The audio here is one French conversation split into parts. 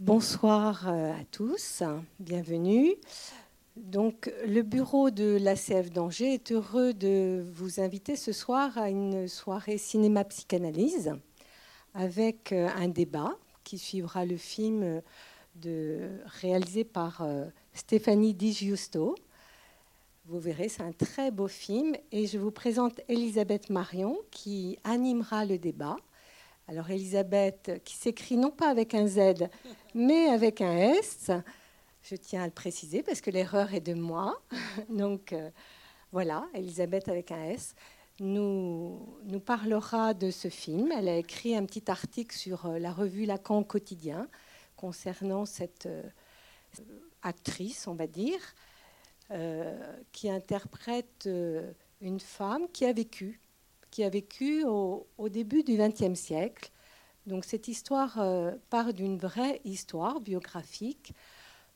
Bonsoir euh, à tous, bienvenue. Donc, le bureau de l'ACF d'Angers est heureux de vous inviter ce soir à une soirée cinéma-psychanalyse avec euh, un débat qui suivra le film de, réalisé par euh, Stéphanie Di Giusto. Vous verrez, c'est un très beau film et je vous présente Elisabeth Marion qui animera le débat. Alors Elisabeth, qui s'écrit non pas avec un Z, mais avec un S, je tiens à le préciser parce que l'erreur est de moi. Donc euh, voilà, Elisabeth avec un S, nous, nous parlera de ce film. Elle a écrit un petit article sur euh, la revue Lacan quotidien concernant cette euh, actrice, on va dire, qui interprète une femme qui a vécu qui a vécu au, début du XXe siècle. Donc cette histoire euh, part d'une vraie histoire biographique.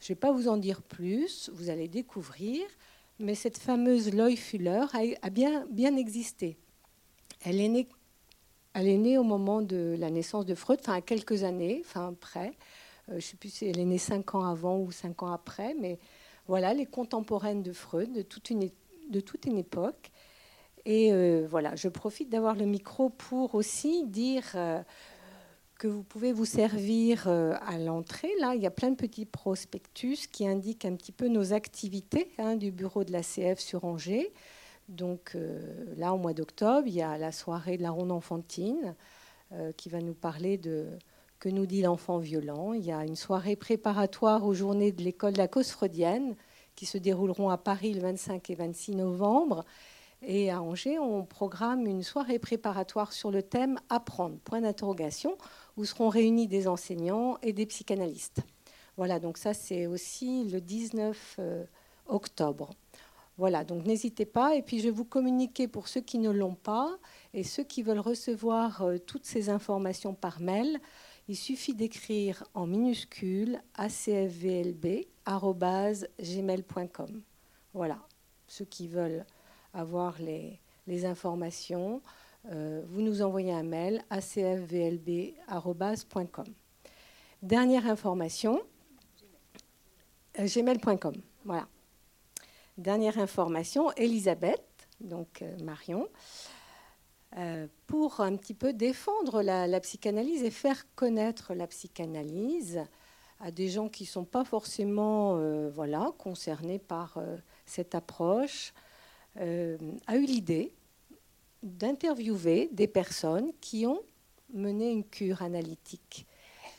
Je ne vais pas vous en dire plus, vous allez découvrir, mais cette fameuse Loy Fuller a, bien, existé. Elle est, née, au moment de la naissance de Freud, enfin à quelques années, enfin après. Euh, je ne sais plus si elle est née cinq ans avant ou cinq ans après, mais voilà, les contemporaines de Freud de toute une époque. Et euh, voilà, je profite d'avoir le micro pour aussi dire euh, que vous pouvez vous servir euh, à l'entrée. Là, il y a plein de petits prospectus qui indiquent un petit peu nos activités hein, du bureau de la CF sur Angers. Donc là, au mois d'octobre, il y a la soirée de la ronde enfantine qui va nous parler de que nous dit l'enfant violent. Il y a une soirée préparatoire aux journées de l'école de la cause freudienne qui se dérouleront à Paris le 25 et 26 novembre. Et à Angers, on programme une soirée préparatoire sur le thème Apprendre, point d'interrogation, où seront réunis des enseignants et des psychanalystes. Voilà, donc ça c'est aussi le 19 euh, octobre. Voilà, donc n'hésitez pas. Et puis je vais vous communiquer pour ceux qui ne l'ont pas et ceux qui veulent recevoir euh, toutes ces informations par mail. Il suffit d'écrire en minuscule acfvlb.gmail.com. Voilà, ceux qui veulent avoir les, informations, euh, vous nous envoyez un mail à cfvlb.com. Dernière information, euh, gmail.com. Voilà. Dernière information, Elisabeth, donc euh, Marion, pour un petit peu défendre la, psychanalyse et faire connaître la psychanalyse à des gens qui ne sont pas forcément voilà, concernés par cette approche, a eu l'idée d'interviewer des personnes qui ont mené une cure analytique.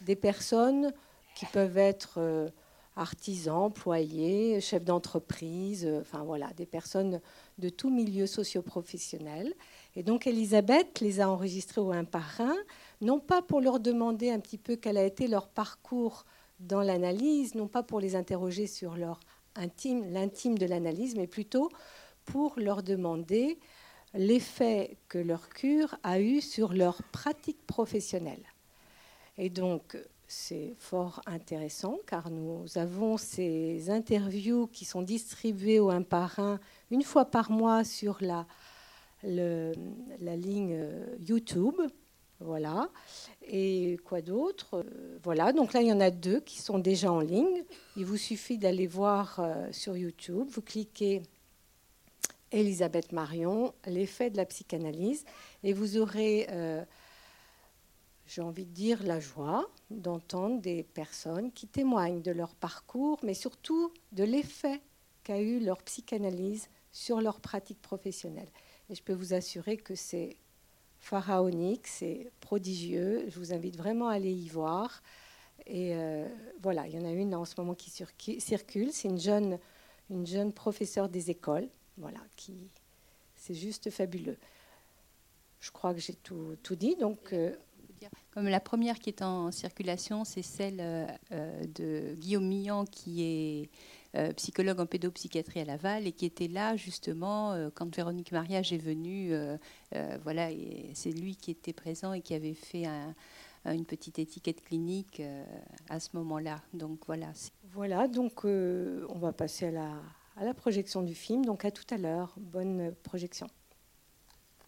Des personnes qui peuvent être euh, artisans, employés, chefs d'entreprise, euh, enfin voilà, des personnes de tout milieu socio-professionnel. Et donc Elisabeth les a enregistrés au un par un, non pas pour leur demander un petit peu quel a été leur parcours dans l'analyse, non pas pour les interroger sur leur intime, l'intime de l'analyse, mais plutôt pour leur demander l'effet que leur cure a eu sur leur pratique professionnelle. Et donc, c'est fort intéressant car nous avons ces interviews qui sont distribuées au un par un une fois par mois sur la, la ligne YouTube. Voilà. Et quoi d'autre? Voilà. Donc là, il y en a deux qui sont déjà en ligne. Il vous suffit d'aller voir euh, sur YouTube. Vous cliquez Elisabeth Marion, l'effet de la psychanalyse, et vous aurez, euh, j'ai envie de dire, la joie d'entendre des personnes qui témoignent de leur parcours, mais surtout de l'effet qu'a eu leur psychanalyse sur leur pratique professionnelle. Et je peux vous assurer que c'est pharaonique, c'est prodigieux. Je vous invite vraiment à aller y voir. Et euh, voilà, il y en a une en ce moment qui circule. C'est une jeune, une jeune professeure des écoles voilà, qui, c'est juste fabuleux. Je crois que j'ai tout, tout, dit. Donc, euh, Comme la première qui est en circulation, c'est celle euh, de Guillaume Millan, qui est euh, psychologue en pédopsychiatrie à Laval et qui était là justement quand Véronique Mariage est venue. voilà, c'est lui qui était présent et qui avait fait une petite étiquette clinique à ce moment-là. Donc voilà. Voilà, donc on va passer à la, à la projection du film. Donc à tout à l'heure. Bonne projection.